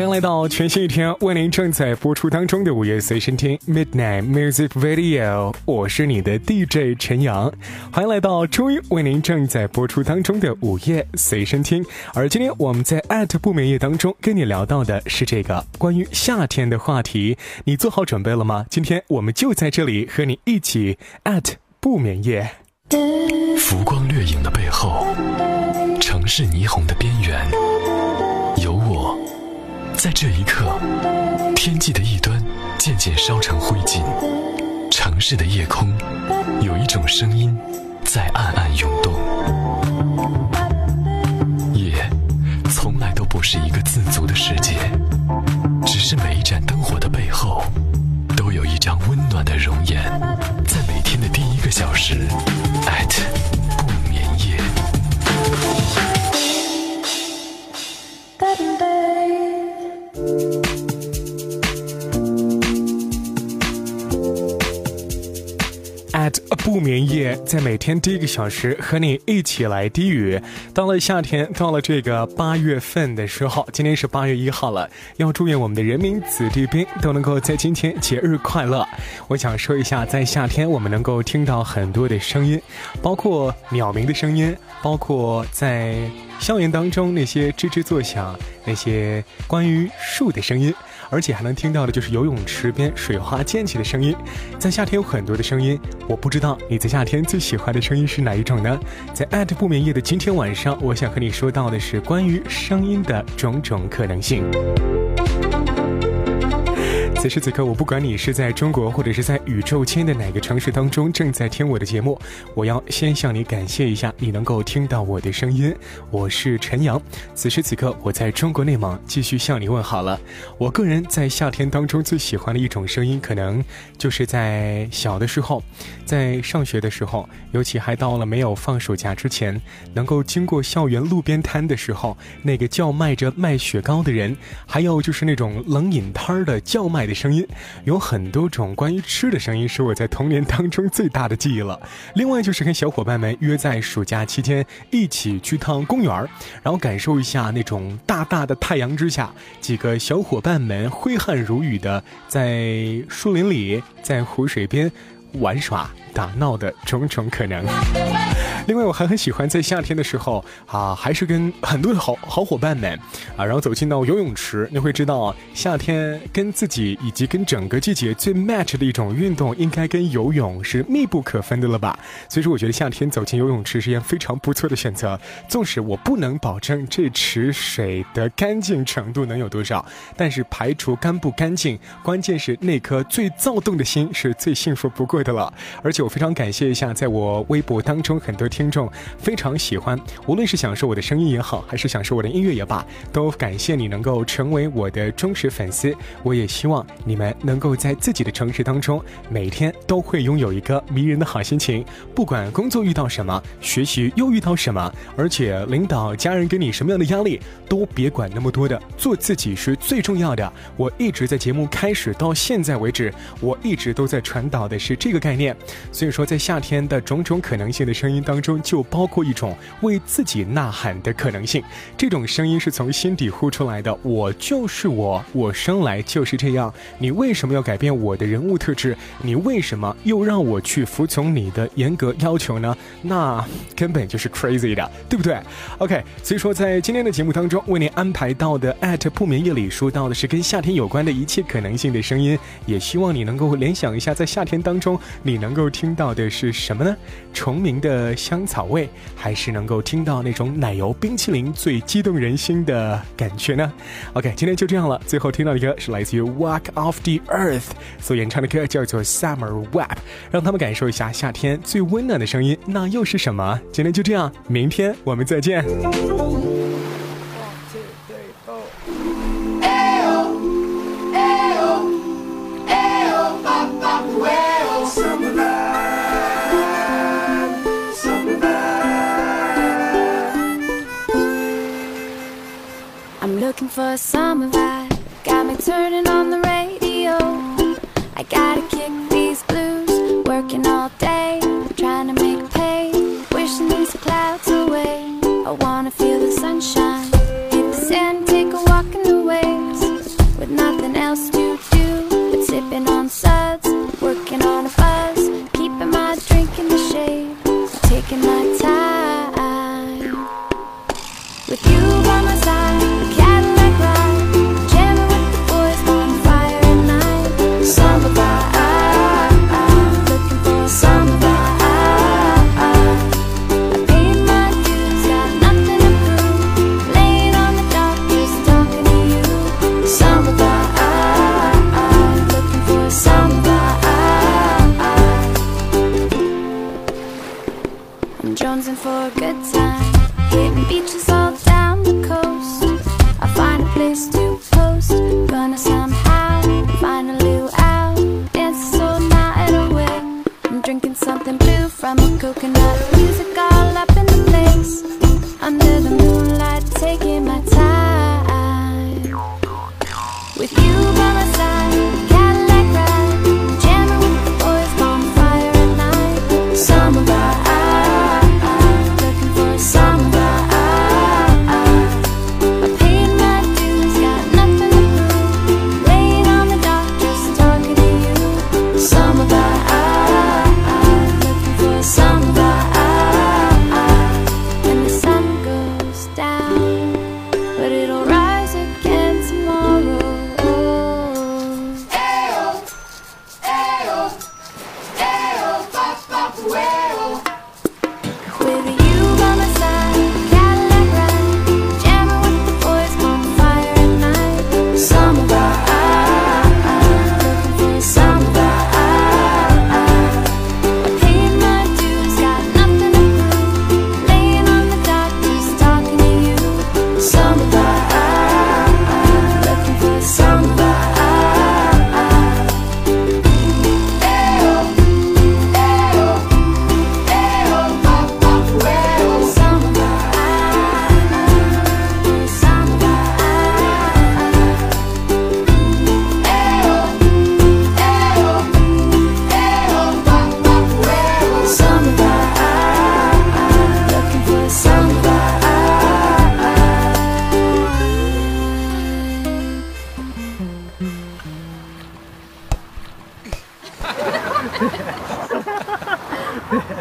欢迎来到全新一天，为您正在播出当中的午夜随身听 Midnight Music Video，我是你的 DJ 陈阳。欢迎来到周一为您正在播出当中的午夜随身听。而今天我们在 at 不眠夜当中跟你聊到的是这个关于夏天的话题，你做好准备了吗？今天我们就在这里和你一起 at 不眠夜。浮光掠影的背后，城市霓虹的边缘。在这一刻，天际的一端渐渐烧成灰烬，城市的夜空有一种声音在暗暗涌动。夜从来都不是一个自足的世界，只是每一盏灯火的背后，都有一张温暖的容颜。在每天的第一个小时，at 不眠夜在每天第一个小时和你一起来低语。到了夏天，到了这个八月份的时候，今天是八月一号了，要祝愿我们的人民子弟兵都能够在今天节日快乐。我想说一下，在夏天我们能够听到很多的声音，包括鸟鸣的声音，包括在校园当中那些吱吱作响，那些关于树的声音。而且还能听到的就是游泳池边水花溅起的声音，在夏天有很多的声音，我不知道你在夏天最喜欢的声音是哪一种呢？在艾特不眠夜的今天晚上，我想和你说到的是关于声音的种种可能性。此时此刻，我不管你是在中国，或者是在宇宙间的哪个城市当中正在听我的节目，我要先向你感谢一下，你能够听到我的声音。我是陈阳，此时此刻我在中国内蒙继续向你问好了。我个人在夏天当中最喜欢的一种声音，可能就是在小的时候，在上学的时候，尤其还到了没有放暑假之前，能够经过校园路边摊的时候，那个叫卖着卖雪糕的人，还有就是那种冷饮摊儿的叫卖。声音有很多种，关于吃的声音是我在童年当中最大的记忆了。另外就是跟小伙伴们约在暑假期间一起去趟公园然后感受一下那种大大的太阳之下，几个小伙伴们挥汗如雨的在树林里、在湖水边玩耍。打闹的种种可能。另外，我还很喜欢在夏天的时候啊，还是跟很多的好好伙伴们啊，然后走进到游泳池。你会知道，夏天跟自己以及跟整个季节最 match 的一种运动，应该跟游泳是密不可分的了吧？所以说，我觉得夏天走进游泳池是一件非常不错的选择。纵使我不能保证这池水的干净程度能有多少，但是排除干不干净，关键是那颗最躁动的心是最幸福不过的了。而且。我非常感谢一下，在我微博当中很多听众非常喜欢，无论是享受我的声音也好，还是享受我的音乐也罢，都感谢你能够成为我的忠实粉丝。我也希望你们能够在自己的城市当中，每天都会拥有一个迷人的好心情。不管工作遇到什么，学习又遇到什么，而且领导、家人给你什么样的压力，都别管那么多的，做自己是最重要的。我一直在节目开始到现在为止，我一直都在传导的是这个概念。所以说，在夏天的种种可能性的声音当中，就包括一种为自己呐喊的可能性。这种声音是从心底呼出来的，我就是我，我生来就是这样。你为什么要改变我的人物特质？你为什么又让我去服从你的严格要求呢？那根本就是 crazy 的，对不对？OK，所以说在今天的节目当中，为您安排到的不眠夜里说到的是跟夏天有关的一切可能性的声音，也希望你能够联想一下，在夏天当中你能够。听到的是什么呢？虫鸣的香草味，还是能够听到那种奶油冰淇淋最激动人心的感觉呢？OK，今天就这样了。最后听到的歌是来自于 Walk Off the Earth 所演唱的歌，叫做 Summer Wap，让他们感受一下夏天最温暖的声音，那又是什么？今天就这样，明天我们再见。for a summer vibe. Got me turning on the radio. I gotta kick these blues. Working all day, trying to make pay. Wishing these clouds away. I wanna feel the sunshine. Hit the sand, take a walk in the waves. With nothing else to do but sipping on suds. Working on a buzz. Keeping my drink in the shade. Taking my time. Coconut music all up in the place. Under the moonlight, taking my time. With you by Yeah.